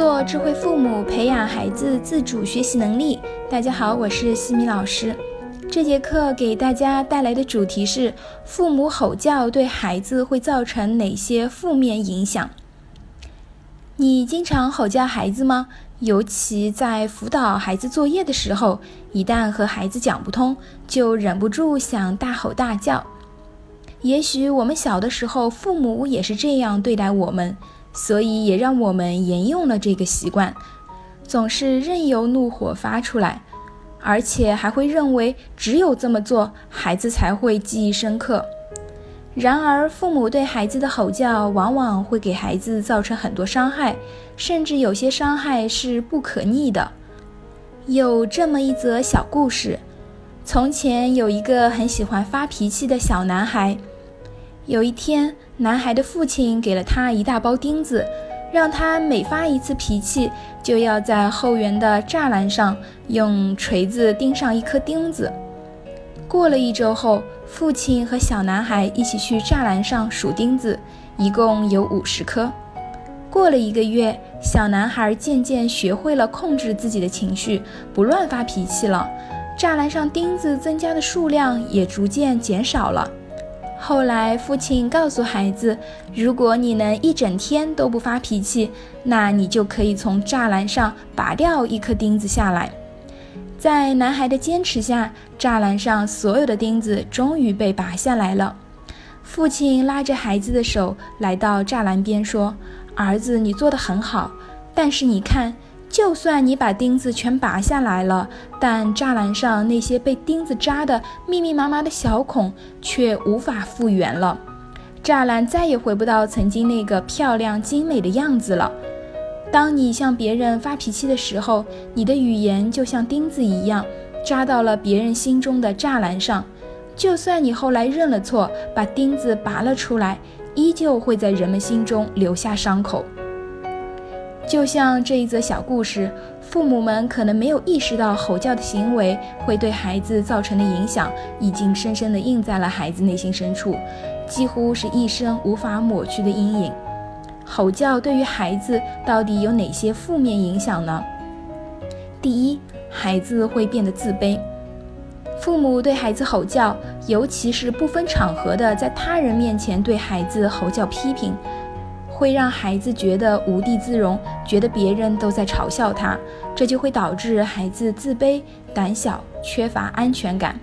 做智慧父母，培养孩子自主学习能力。大家好，我是西米老师。这节课给大家带来的主题是：父母吼叫对孩子会造成哪些负面影响？你经常吼叫孩子吗？尤其在辅导孩子作业的时候，一旦和孩子讲不通，就忍不住想大吼大叫。也许我们小的时候，父母也是这样对待我们。所以也让我们沿用了这个习惯，总是任由怒火发出来，而且还会认为只有这么做，孩子才会记忆深刻。然而，父母对孩子的吼叫往往会给孩子造成很多伤害，甚至有些伤害是不可逆的。有这么一则小故事：从前有一个很喜欢发脾气的小男孩。有一天，男孩的父亲给了他一大包钉子，让他每发一次脾气，就要在后园的栅栏上用锤子钉上一颗钉子。过了一周后，父亲和小男孩一起去栅栏上数钉子，一共有五十颗。过了一个月，小男孩渐渐学会了控制自己的情绪，不乱发脾气了，栅栏上钉子增加的数量也逐渐减少了。后来，父亲告诉孩子：“如果你能一整天都不发脾气，那你就可以从栅栏上拔掉一颗钉子下来。”在男孩的坚持下，栅栏上所有的钉子终于被拔下来了。父亲拉着孩子的手来到栅栏边，说：“儿子，你做得很好，但是你看。”就算你把钉子全拔下来了，但栅栏上那些被钉子扎的密密麻麻的小孔却无法复原了，栅栏再也回不到曾经那个漂亮精美的样子了。当你向别人发脾气的时候，你的语言就像钉子一样，扎到了别人心中的栅栏上。就算你后来认了错，把钉子拔了出来，依旧会在人们心中留下伤口。就像这一则小故事，父母们可能没有意识到吼叫的行为会对孩子造成的影响，已经深深地印在了孩子内心深处，几乎是一生无法抹去的阴影。吼叫对于孩子到底有哪些负面影响呢？第一，孩子会变得自卑。父母对孩子吼叫，尤其是不分场合的在他人面前对孩子吼叫批评。会让孩子觉得无地自容，觉得别人都在嘲笑他，这就会导致孩子自卑、胆小、缺乏安全感。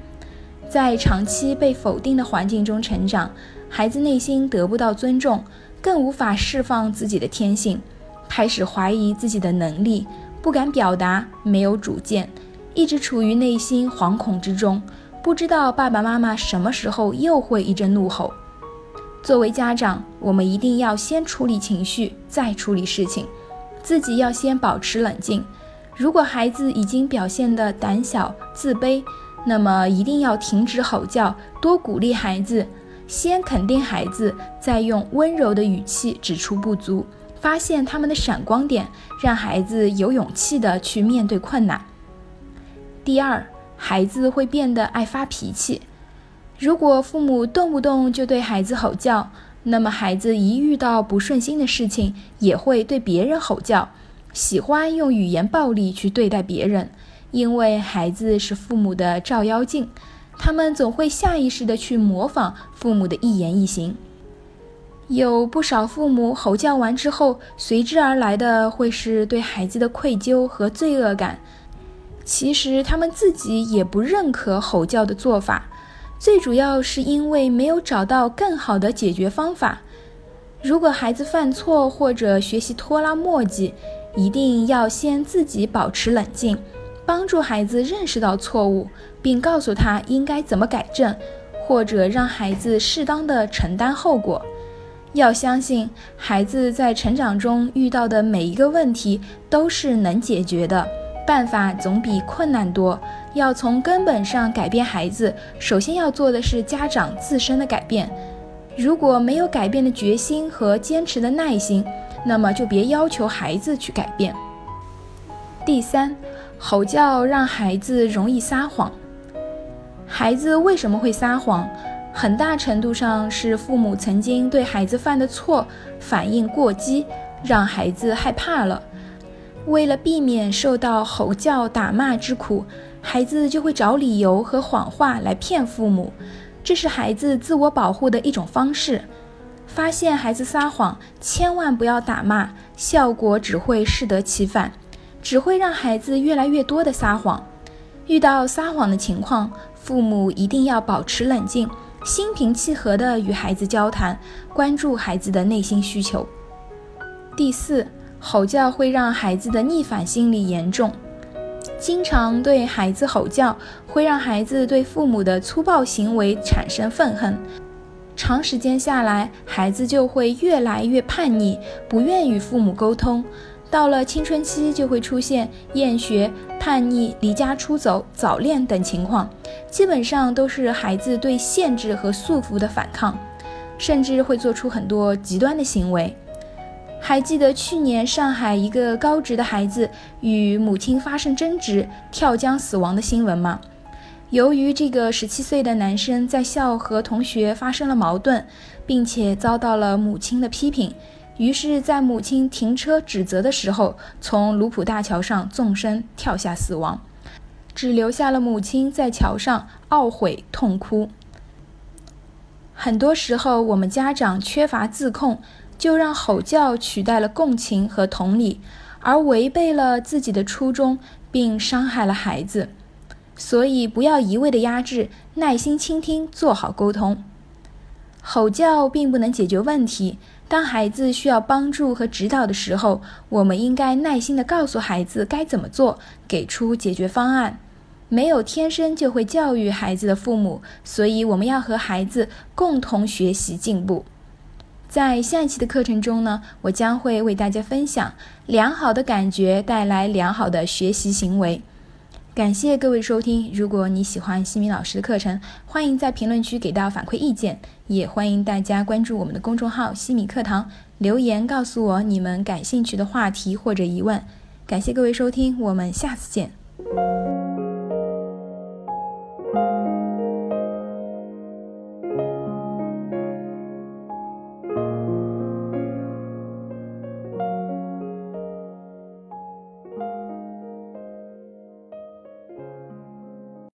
在长期被否定的环境中成长，孩子内心得不到尊重，更无法释放自己的天性，开始怀疑自己的能力，不敢表达，没有主见，一直处于内心惶恐之中，不知道爸爸妈妈什么时候又会一阵怒吼。作为家长，我们一定要先处理情绪，再处理事情，自己要先保持冷静。如果孩子已经表现得胆小、自卑，那么一定要停止吼叫，多鼓励孩子，先肯定孩子，再用温柔的语气指出不足，发现他们的闪光点，让孩子有勇气地去面对困难。第二，孩子会变得爱发脾气。如果父母动不动就对孩子吼叫，那么孩子一遇到不顺心的事情，也会对别人吼叫，喜欢用语言暴力去对待别人。因为孩子是父母的照妖镜，他们总会下意识地去模仿父母的一言一行。有不少父母吼叫完之后，随之而来的会是对孩子的愧疚和罪恶感。其实他们自己也不认可吼叫的做法。最主要是因为没有找到更好的解决方法。如果孩子犯错或者学习拖拉磨叽，一定要先自己保持冷静，帮助孩子认识到错误，并告诉他应该怎么改正，或者让孩子适当的承担后果。要相信孩子在成长中遇到的每一个问题都是能解决的。办法总比困难多。要从根本上改变孩子，首先要做的是家长自身的改变。如果没有改变的决心和坚持的耐心，那么就别要求孩子去改变。第三，吼叫让孩子容易撒谎。孩子为什么会撒谎？很大程度上是父母曾经对孩子犯的错反应过激，让孩子害怕了。为了避免受到吼叫、打骂之苦，孩子就会找理由和谎话来骗父母，这是孩子自我保护的一种方式。发现孩子撒谎，千万不要打骂，效果只会适得其反，只会让孩子越来越多的撒谎。遇到撒谎的情况，父母一定要保持冷静，心平气和地与孩子交谈，关注孩子的内心需求。第四。吼叫会让孩子的逆反心理严重，经常对孩子吼叫会让孩子对父母的粗暴行为产生愤恨，长时间下来，孩子就会越来越叛逆，不愿与父母沟通。到了青春期，就会出现厌学、叛逆、离家出走、早恋等情况，基本上都是孩子对限制和束缚的反抗，甚至会做出很多极端的行为。还记得去年上海一个高职的孩子与母亲发生争执，跳江死亡的新闻吗？由于这个十七岁的男生在校和同学发生了矛盾，并且遭到了母亲的批评，于是，在母亲停车指责的时候，从卢浦大桥上纵身跳下死亡，只留下了母亲在桥上懊悔痛哭。很多时候，我们家长缺乏自控。就让吼叫取代了共情和同理，而违背了自己的初衷，并伤害了孩子。所以不要一味的压制，耐心倾听，做好沟通。吼叫并不能解决问题。当孩子需要帮助和指导的时候，我们应该耐心的告诉孩子该怎么做，给出解决方案。没有天生就会教育孩子的父母，所以我们要和孩子共同学习进步。在下一期的课程中呢，我将会为大家分享良好的感觉带来良好的学习行为。感谢各位收听，如果你喜欢西米老师的课程，欢迎在评论区给到反馈意见，也欢迎大家关注我们的公众号西米课堂，留言告诉我你们感兴趣的话题或者疑问。感谢各位收听，我们下次见。